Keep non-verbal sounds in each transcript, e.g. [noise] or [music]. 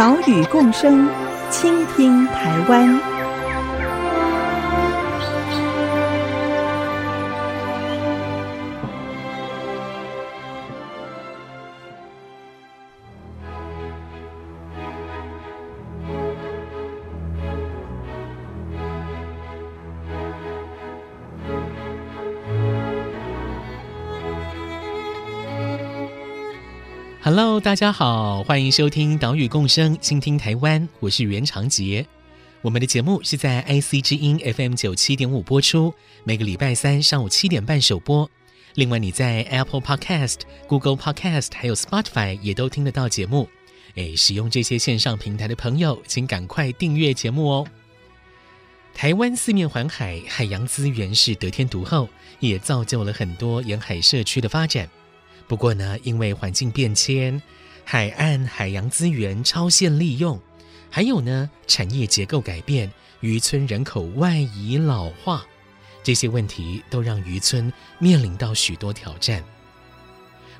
岛屿共生，倾听台湾。Hello，大家好，欢迎收听《岛屿共生，倾听台湾》，我是袁长杰。我们的节目是在 IC 之音 FM 九七点五播出，每个礼拜三上午七点半首播。另外，你在 Apple Podcast、Google Podcast 还有 Spotify 也都听得到节目。诶，使用这些线上平台的朋友，请赶快订阅节目哦。台湾四面环海，海洋资源是得天独厚，也造就了很多沿海社区的发展。不过呢，因为环境变迁、海岸海洋资源超限利用，还有呢产业结构改变、渔村人口外移老化，这些问题都让渔村面临到许多挑战。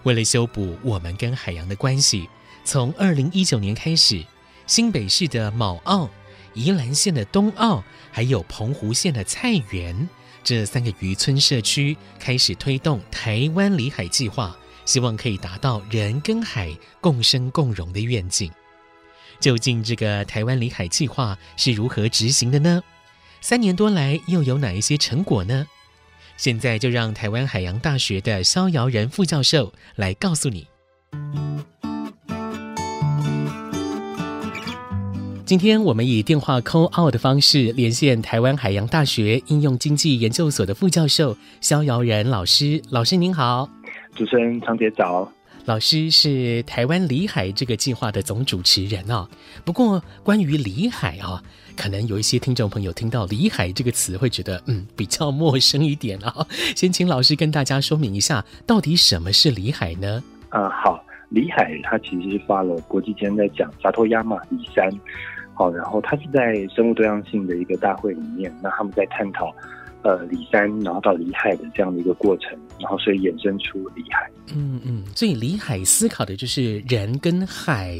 为了修补我们跟海洋的关系，从二零一九年开始，新北市的卯澳、宜兰县的东澳，还有澎湖县的菜园这三个渔村社区开始推动台湾里海计划。希望可以达到人跟海共生共荣的愿景。究竟这个台湾里海计划是如何执行的呢？三年多来又有哪一些成果呢？现在就让台湾海洋大学的肖尧人副教授来告诉你。今天我们以电话 call out 的方式连线台湾海洋大学应用经济研究所的副教授肖尧人老师。老师您好。主持人长姐早，老师是台湾里海这个计划的总主持人啊。不过关于里海啊，可能有一些听众朋友听到里海这个词会觉得嗯比较陌生一点啊。[laughs] 先请老师跟大家说明一下，到底什么是里海呢？啊，好，里海它其实是发了国际间在讲沙托亚马里山，好，然后它是在生物多样性的一个大会里面，那他们在探讨。呃，里山，然后到里海的这样的一个过程，然后所以衍生出里海。嗯嗯，所以里海思考的就是人跟海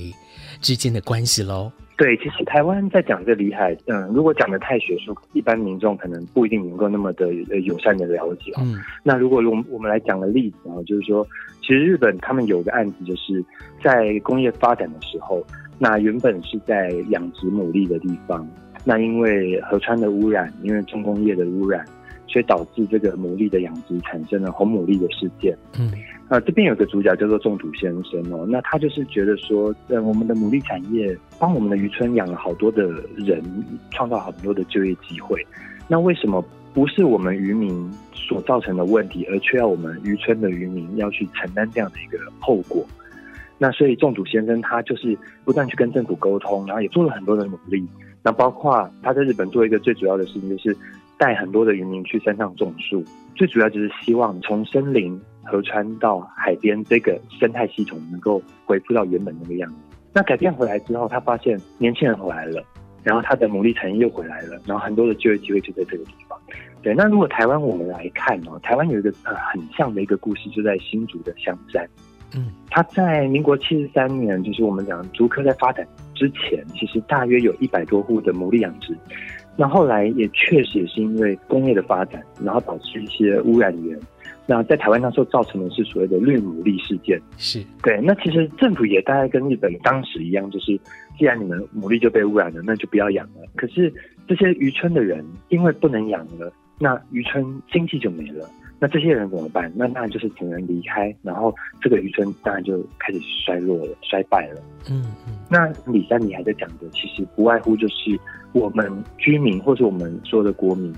之间的关系喽。对，其实台湾在讲这个里海，嗯，如果讲的太学术，一般民众可能不一定能够那么的友善的了解。嗯，那如果我们我们来讲个例子啊，就是说，其实日本他们有个案子，就是在工业发展的时候，那原本是在养殖牡蛎的地方。那因为河川的污染，因为重工业的污染，所以导致这个牡蛎的养殖产生了红牡蛎的事件。嗯，呃，这边有个主角叫做仲土先生哦，那他就是觉得说，呃，我们的牡蛎产业帮我们的渔村养了好多的人，创造很多的就业机会。那为什么不是我们渔民所造成的问题，而却要我们渔村的渔民要去承担这样的一个后果？那所以仲土先生他就是不断去跟政府沟通，然后也做了很多的努力。那包括他在日本做一个最主要的事情，就是带很多的渔民去山上种树，最主要就是希望从森林、河川到海边这个生态系统能够恢复到原本那个样子。那改变回来之后，他发现年轻人回来了，然后他的牡蛎产业又回来了，然后很多的就业机会就在这个地方。对，那如果台湾我们来看哦，台湾有一个呃很像的一个故事，就在新竹的香山。嗯，他在民国七十三年，就是我们讲竹科在发展之前，其实大约有一百多户的牡蛎养殖。那后来也确实也是因为工业的发展，然后导致一些污染源。那在台湾那时候造成的是所谓的绿牡蛎事件。是对。那其实政府也大概跟日本当时一样，就是既然你们牡蛎就被污染了，那就不要养了。可是这些渔村的人因为不能养了，那渔村经济就没了。那这些人怎么办？那当然就是只能离开，然后这个渔村当然就开始衰落了、衰败了。嗯嗯。那李三你还在讲的，其实不外乎就是我们居民或是我们所有的国民，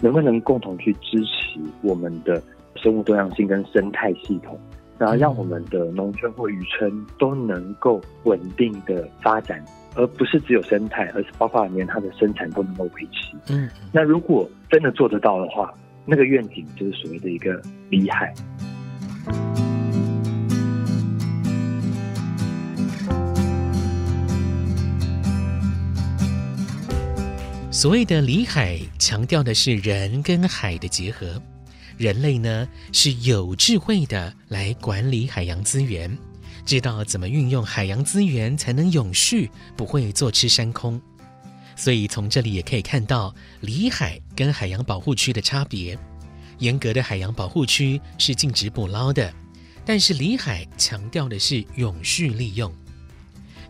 能不能共同去支持我们的生物多样性跟生态系统，然后让我们的农村或渔村都能够稳定的发展，而不是只有生态，而是包括连它的生产都能够维持。嗯，那如果真的做得到的话，那个愿景就是所谓的一个里海。所谓的里海，强调的是人跟海的结合。人类呢，是有智慧的来管理海洋资源。知道怎么运用海洋资源才能永续，不会坐吃山空。所以从这里也可以看到里海跟海洋保护区的差别。严格的海洋保护区是禁止捕捞的，但是里海强调的是永续利用。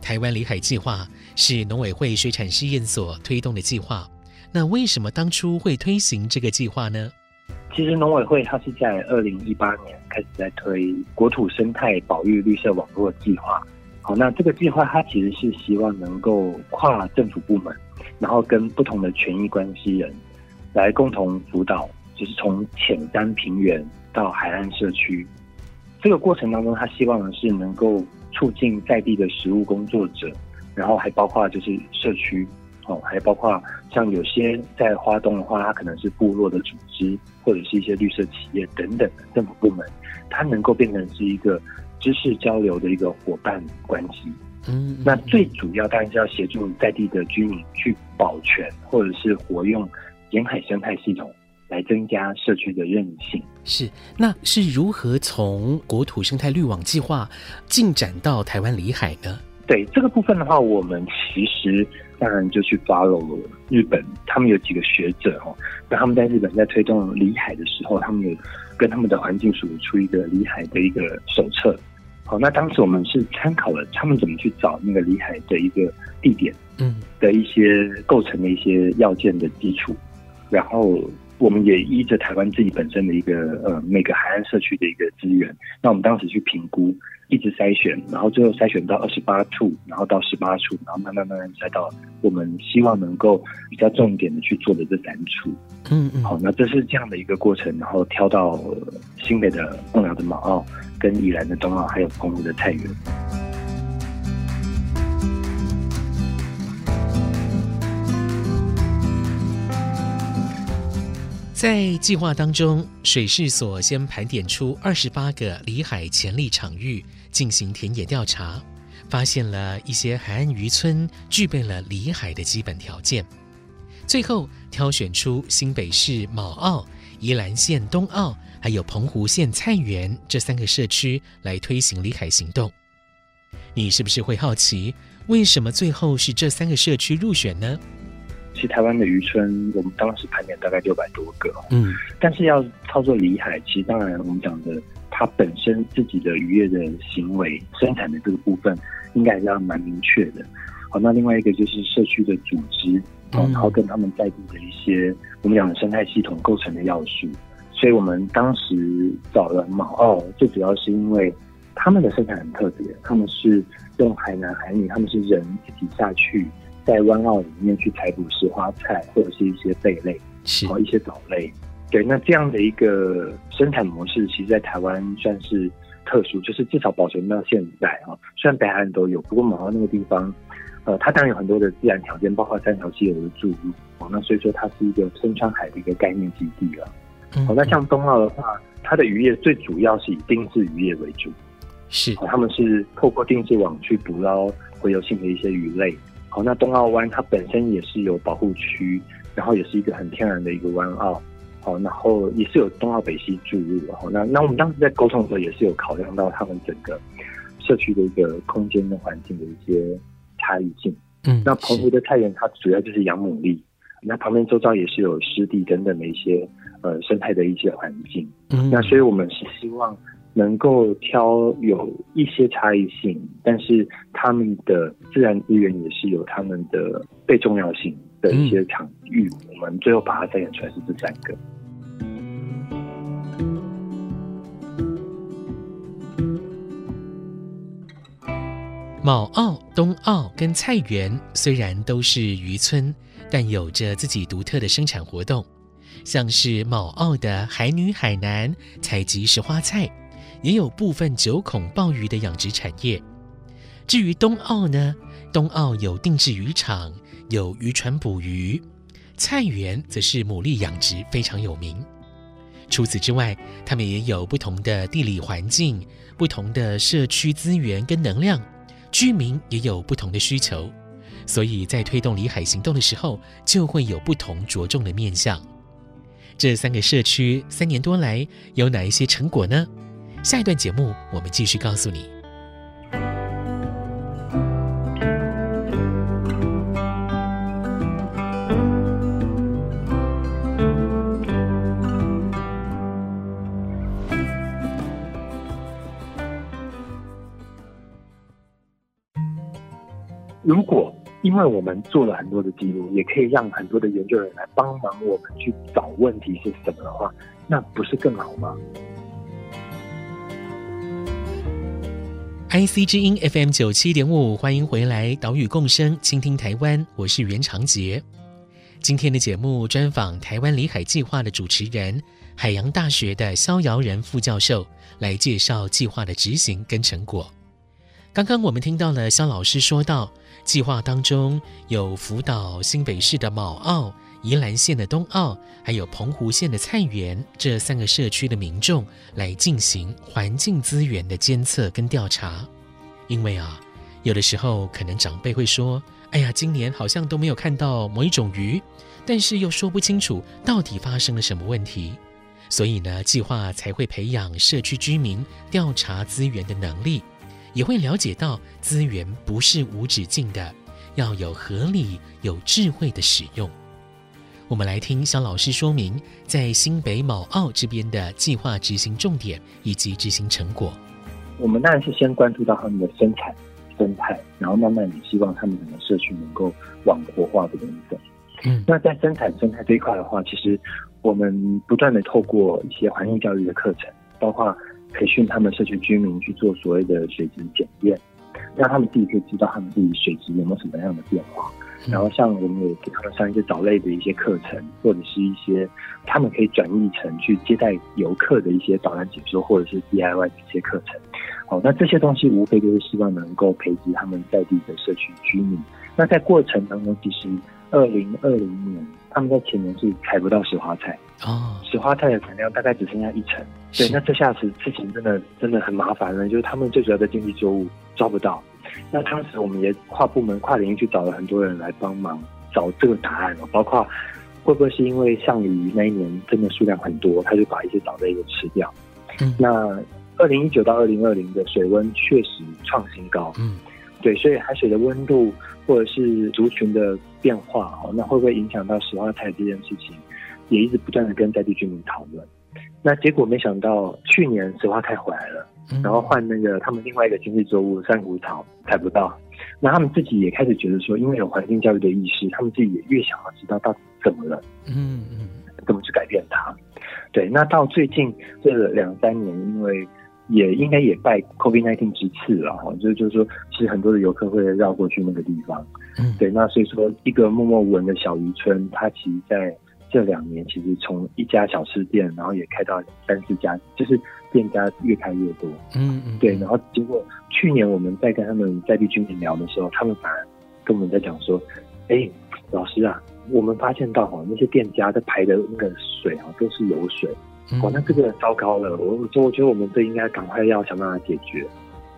台湾里海计划是农委会水产试验所推动的计划。那为什么当初会推行这个计划呢？其实农委会它是在二零一八年开始在推国土生态保育绿色网络计划。好，那这个计划它其实是希望能够跨政府部门，然后跟不同的权益关系人来共同辅导，就是从浅山平原到海岸社区这个过程当中，他希望的是能够促进在地的实务工作者，然后还包括就是社区。哦，还包括像有些在花东的话，它可能是部落的组织，或者是一些绿色企业等等的政府部门，它能够变成是一个知识交流的一个伙伴关系。嗯，那最主要当然是要协助在地的居民去保全或者是活用沿海生态系统，来增加社区的韧性。是，那是如何从国土生态绿网计划进展到台湾里海呢？对这个部分的话，我们其实。当然就去 follow 了日本，他们有几个学者哦，那他们在日本在推动里海的时候，他们有跟他们的环境署出一个里海的一个手册。好，那当时我们是参考了他们怎么去找那个里海的一个地点，嗯，的一些构成的一些要件的基础，然后我们也依着台湾自己本身的一个呃每个海岸社区的一个资源，那我们当时去评估。一直筛选，然后最后筛选到二十八处，然后到十八处，然后慢慢慢慢筛到我们希望能够比较重点的去做的这三处。嗯嗯，好，那这是这样的一个过程，然后挑到新北的凤寮的马澳，跟宜兰的东澳，还有澎湖的菜园。在计划当中，水试所先盘点出二十八个里海潜力场域。进行田野调查，发现了一些海岸渔村具备了里海的基本条件。最后挑选出新北市卯澳、宜兰县东澳，还有澎湖县菜园这三个社区来推行离海行动。你是不是会好奇，为什么最后是这三个社区入选呢？其实台湾的渔村，我们当时盘点大概六百多个，嗯，但是要操作离海，其实当然我们讲的。它本身自己的渔业的行为、生产的这个部分，应该还是要蛮明确的。好，那另外一个就是社区的组织，然后跟他们在地的一些我们讲的生态系统构成的要素。所以我们当时找了毛澳，最主要是因为他们的生产很特别，他们是用海南海女，他们是人自己下去在湾澳里面去采捕石花菜或者是一些贝类，然后一些藻类。对，那这样的一个生产模式，其实，在台湾算是特殊，就是至少保存到现在啊。虽然北海岸都有，不过马澳那个地方，呃，它当然有很多的自然条件，包括三条溪流的注入，哦，那所以说它是一个深川海的一个概念基地了。好，那像东澳的话，它的渔业最主要是以定制渔业为主，是，他们是透过定制网去捕捞洄游性的一些鱼类。好，那东澳湾它本身也是有保护区，然后也是一个很天然的一个湾澳。好，然后也是有东澳北溪注入，好，那那我们当时在沟通的时候，也是有考量到他们整个社区的一个空间跟环境的一些差异性。嗯，那澎湖的菜园它主要就是养牡蛎，那旁边周遭也是有湿地等等的一些呃生态的一些环境。嗯，那所以我们是希望能够挑有一些差异性，但是他们的自然资源也是有他们的被重要性。的一些场域，嗯，我们最后把它筛选出来是这三个。卯澳、东澳跟菜园虽然都是渔村，但有着自己独特的生产活动，像是卯澳的海女海男采集石花菜，也有部分九孔鲍鱼的养殖产业。至于东澳呢，东澳有定制渔场，有渔船捕鱼；菜园则是牡蛎养殖非常有名。除此之外，他们也有不同的地理环境、不同的社区资源跟能量，居民也有不同的需求，所以在推动里海行动的时候，就会有不同着重的面向。这三个社区三年多来有哪一些成果呢？下一段节目我们继续告诉你。如果因为我们做了很多的记录，也可以让很多的研究人来帮忙我们去找问题是什么的话，那不是更好吗？IC 之音 FM 九七点五，欢迎回来，岛屿共生，倾听台湾，我是袁长杰。今天的节目专访台湾里海计划的主持人，海洋大学的萧尧人副教授，来介绍计划的执行跟成果。刚刚我们听到了肖老师说到，计划当中有福岛新北市的卯澳、宜兰县的东澳，还有澎湖县的菜园这三个社区的民众来进行环境资源的监测跟调查。因为啊，有的时候可能长辈会说：“哎呀，今年好像都没有看到某一种鱼，但是又说不清楚到底发生了什么问题。”所以呢，计划才会培养社区居民调查资源的能力。也会了解到资源不是无止境的，要有合理、有智慧的使用。我们来听肖老师说明在新北卯澳这边的计划执行重点以及执行成果。我们当然是先关注到他们的生产生态，然后慢慢也希望他们整个社区能够往活化的部分。嗯，那在生产生态这一块的话，其实我们不断的透过一些环境教育的课程，包括。培训他们社区居民去做所谓的水质检验，让他们自己可以知道他们自己水质有没有什么样的变化。然后像我们也给他们上一些藻类的一些课程，或者是一些他们可以转译成去接待游客的一些导览解说，或者是 DIY 的一些课程。好，那这些东西无非就是希望能够培植他们在地的社区居民。那在过程当中，其实二零二零年他们在前年是采不到石花菜。哦，石花菜的产量大概只剩下一成。对，那这下子事情真的真的很麻烦了，就是他们最主要的经济作物抓不到。那当时我们也跨部门、跨领域去找了很多人来帮忙找这个答案哦，包括会不会是因为象鲤鱼那一年真的数量很多，他就把一些藻类给吃掉。嗯，那二零一九到二零二零的水温确实创新高。嗯，对，所以海水的温度或者是族群的变化哦，那会不会影响到石花台这件事情？也一直不断的跟在地居民讨论，那结果没想到去年石花台回来了，然后换那个他们另外一个经济作物珊瑚草采不到，那他们自己也开始觉得说，因为有环境教育的意识，他们自己也越想要知道到底怎么了，嗯嗯，怎么去改变它？对，那到最近这两三年，因为也应该也拜 COVID-19 之赐了哈，就就是说，其实很多的游客会绕过去那个地方，嗯，对，那所以说一个默默无闻的小渔村，它其实在。这两年其实从一家小吃店，然后也开到三四家，就是店家越开越多。嗯嗯，对。然后结果去年我们在跟他们在地居民聊的时候，他们反而跟我们在讲说：“哎，老师啊，我们发现到哈那些店家在排的那个水啊都是油水，哦，那这个糟糕了。我我我觉得我们这应该赶快要想办法解决。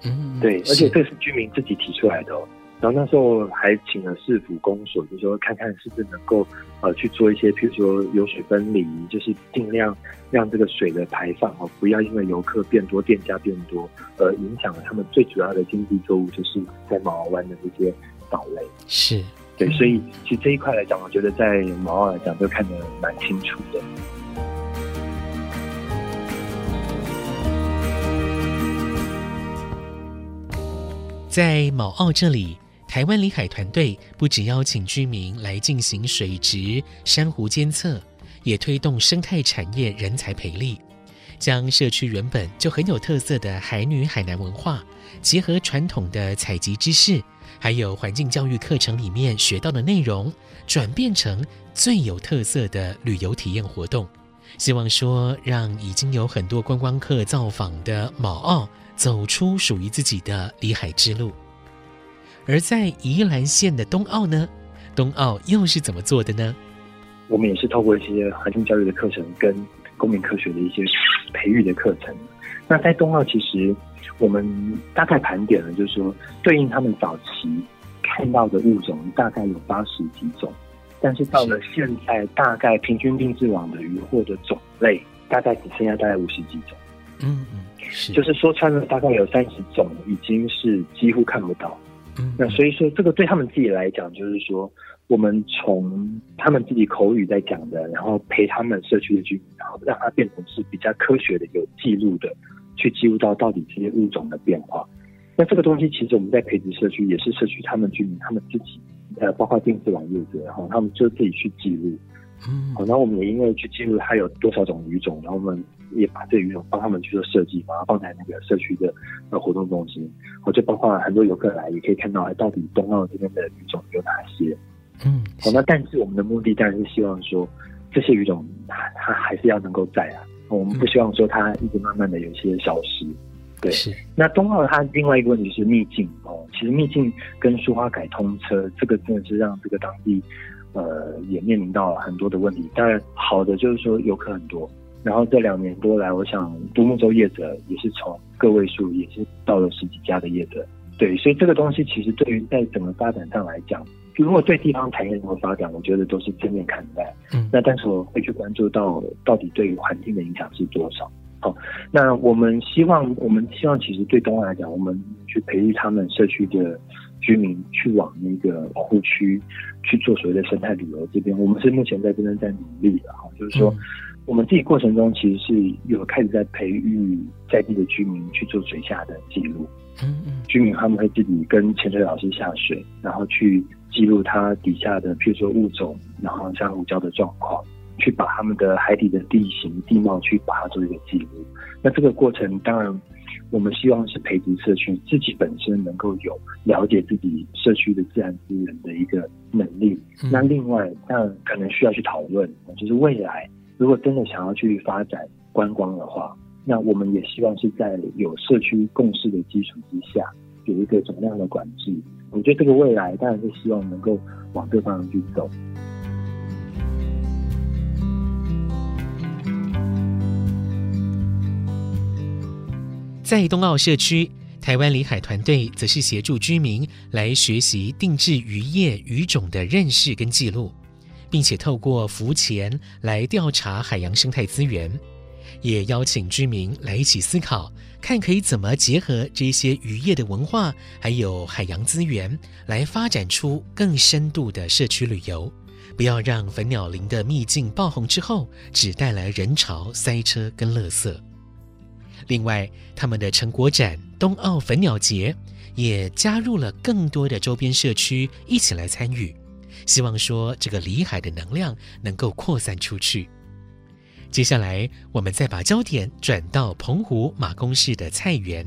嗯，对，而且这是居民自己提出来的哦。”然后那时候还请了市府公所，就是说看看是不是能够呃去做一些，譬如说油水分离，就是尽量让这个水的排放哦，不要因为游客变多、店家变多，而影响了他们最主要的经济作物，就是在毛澳湾的这些岛类。是，对，所以其实这一块来讲，我觉得在毛澳来讲都看得蛮清楚的。在卯澳这里。台湾里海团队不只邀请居民来进行水质、珊瑚监测，也推动生态产业人才培力，将社区原本就很有特色的海女海南文化，结合传统的采集知识，还有环境教育课程里面学到的内容，转变成最有特色的旅游体验活动。希望说，让已经有很多观光客造访的卯澳，走出属于自己的里海之路。而在宜兰县的东澳呢，东澳又是怎么做的呢？我们也是透过一些环境教育的课程跟公民科学的一些培育的课程。那在东澳，其实我们大概盘点了，就是说对应他们早期看到的物种，大概有八十几种，但是到了现在，大概平均定制网的渔获的种类，大概只剩下大概五十几种。嗯嗯，是，就是说穿了，大概有三十种已经是几乎看不到。嗯，那所以说，这个对他们自己来讲，就是说。我们从他们自己口语在讲的，然后陪他们社区的居民，然后让它变成是比较科学的、有记录的，去记录到到底这些物种的变化。那这个东西其实我们在培植社区也是社区他们居民他们自己，呃，包括定置网业者，然后他们就自己去记录。嗯，好，那我们也因为去记录它有多少种语种，然后我们也把这鱼种帮他们去做设计，把它放在那个社区的呃活动中心，或者包括很多游客来也可以看到，到底东澳这边的鱼种有哪些。嗯，好，那但是我们的目的当然是希望说，这些鱼种它它还是要能够在啊，我们不希望说它一直慢慢的有一些消失。对，是。那冬奥它另外一个问题是秘境哦，其实秘境跟苏花改通车，这个真的是让这个当地呃也面临到很多的问题。当然好的就是说游客很多，然后这两年多来，我想独木舟业者也是从个位数也是到了十几家的业者。对，所以这个东西其实对于在整个发展上来讲。如果对地方产业能够发展，我觉得都是正面看待。嗯，那但是我会去关注到到底对于环境的影响是多少。好，那我们希望，我们希望其实对东澳来讲，我们去培育他们社区的居民去往那个保护区去做所谓的生态旅游。这边我们是目前在这边在努力的哈，就是说我们自己过程中其实是有开始在培育在地的居民去做水下的记录。嗯嗯，居民他们会自己跟潜水老师下水，然后去。记录它底下的，譬如说物种，然后珊瑚礁的状况，去把他们的海底的地形地貌去把它做一个记录。那这个过程，当然我们希望是培植社区自己本身能够有了解自己社区的自然资源的一个能力。嗯、那另外，那可能需要去讨论，就是未来如果真的想要去发展观光的话，那我们也希望是在有社区共识的基础之下，有一个总量的管制。我觉得这个未来当然是希望能够往这方向去走。在东澳社区，台湾里海团队则是协助居民来学习定制渔业鱼种的认识跟记录，并且透过浮潜来调查海洋生态资源。也邀请居民来一起思考，看可以怎么结合这些渔业的文化，还有海洋资源，来发展出更深度的社区旅游。不要让粉鸟林的秘境爆红之后，只带来人潮、塞车跟垃圾。另外，他们的成果展“冬奥粉鸟节”也加入了更多的周边社区一起来参与，希望说这个里海的能量能够扩散出去。接下来，我们再把焦点转到澎湖马公市的菜园。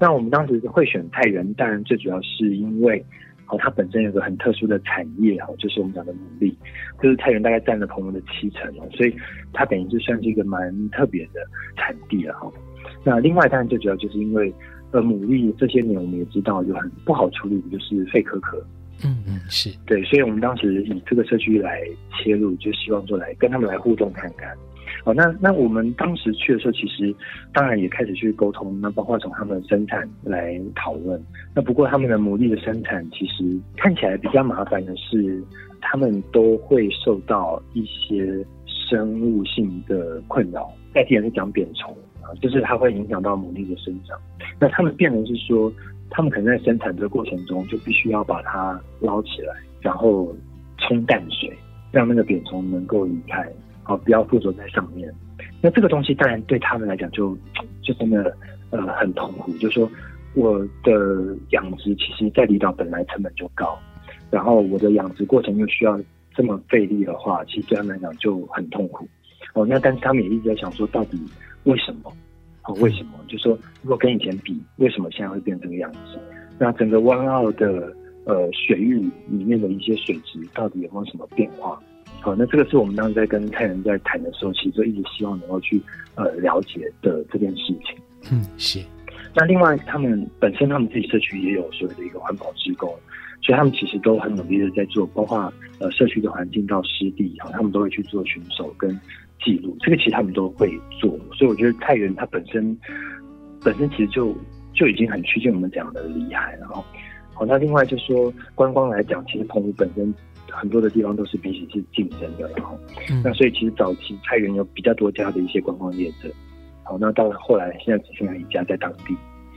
那我们当时会选菜园，当然最主要是因为，哦，它本身有个很特殊的产业哦，就是我们讲的牡蛎，就是菜园大概占了澎湖的七成哦，所以它等于就算是一个蛮特别的产地了哈。那另外，当然最主要就是因为，呃，牡蛎这些年我们也知道有很不好处理的就是废壳壳。嗯嗯，是对，所以我们当时以这个社区来切入，就希望说来跟他们来互动看看。哦，那那我们当时去的时候，其实当然也开始去沟通，那包括从他们的生产来讨论。那不过他们的牡蛎的生产，其实看起来比较麻烦的是，他们都会受到一些生物性的困扰。在地人是讲扁虫啊，就是它会影响到牡蛎的生长。那他们变成是说，他们可能在生产的过程中，就必须要把它捞起来，然后冲淡水，让那个扁虫能够离开。哦，不要附着在上面。那这个东西当然对他们来讲就 [tsk] 就真的呃很痛苦。就是说，我的养殖其实在离岛本来成本就高，然后我的养殖过程又需要这么费力的话，其实对他们来讲就很痛苦。哦，那但是他们也一直在想说，到底为什么？哦，为什么？就是说，如果跟以前比，为什么现在会变成这个样子？那整个湾澳的呃水域里面的一些水质到底有没有什么变化？好，那这个是我们当时在跟泰人在谈的时候，其实就一直希望能够去呃了解的这件事情。嗯，是。那另外，他们本身他们自己社区也有所谓的一个环保志工，所以他们其实都很努力的在做，包括呃社区的环境到湿地哈，他们都会去做巡守跟记录，这个其实他们都会做。所以我觉得太原它本身本身其实就就已经很趋近我们讲的厉害了哈。好，那另外就是说观光来讲，其实澎湖本身很多的地方都是彼此是竞争的，然后、嗯、那所以其实早期太原有比较多家的一些观光业者。好，那到了后来，现在只剩下一家在当地。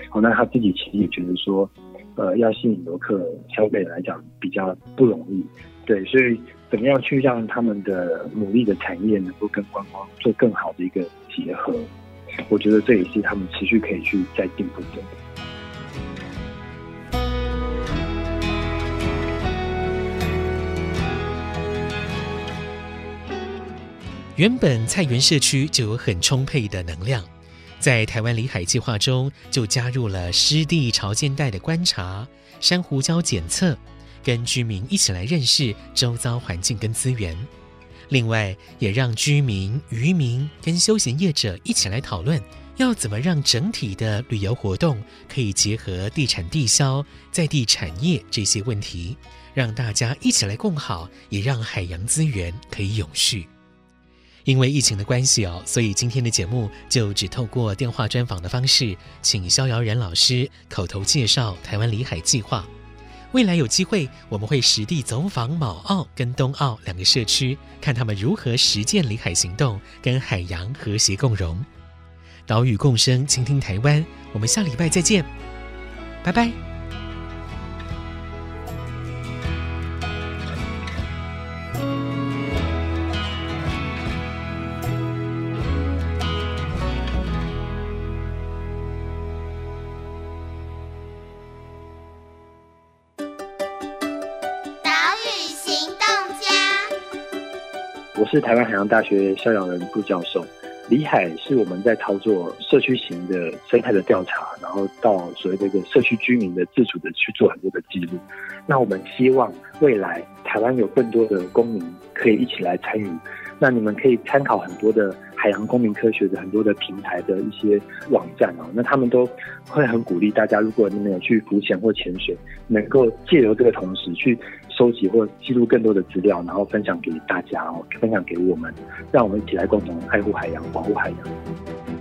好，那他自己其实也觉得说，呃，要吸引游客，相对来讲比较不容易。对，所以怎么样去让他们的努力的产业能够跟观光做更好的一个结合？我觉得这也是他们持续可以去再进步的。原本菜园社区就有很充沛的能量，在台湾里海计划中就加入了湿地潮间带的观察、珊瑚礁检测，跟居民一起来认识周遭环境跟资源。另外，也让居民、渔民跟休闲业者一起来讨论，要怎么让整体的旅游活动可以结合地产地销、在地产业这些问题，让大家一起来共好，也让海洋资源可以永续。因为疫情的关系哦，所以今天的节目就只透过电话专访的方式，请萧尧人老师口头介绍台湾里海计划。未来有机会，我们会实地走访卯澳跟东澳两个社区，看他们如何实践里海行动，跟海洋和谐共融。岛屿共生，倾听台湾。我们下礼拜再见，拜拜。是台湾海洋大学萧尧人副教授。李海是我们在操作社区型的生态的调查，然后到所谓的一个社区居民的自主的去做很多的记录。那我们希望未来台湾有更多的公民可以一起来参与。那你们可以参考很多的海洋公民科学的很多的平台的一些网站啊，那他们都会很鼓励大家，如果你们有去浮潜或潜水，能够借由这个同时去。收集或记录更多的资料，然后分享给大家哦，分享给我们，让我们一起来共同爱护海洋，保护海洋。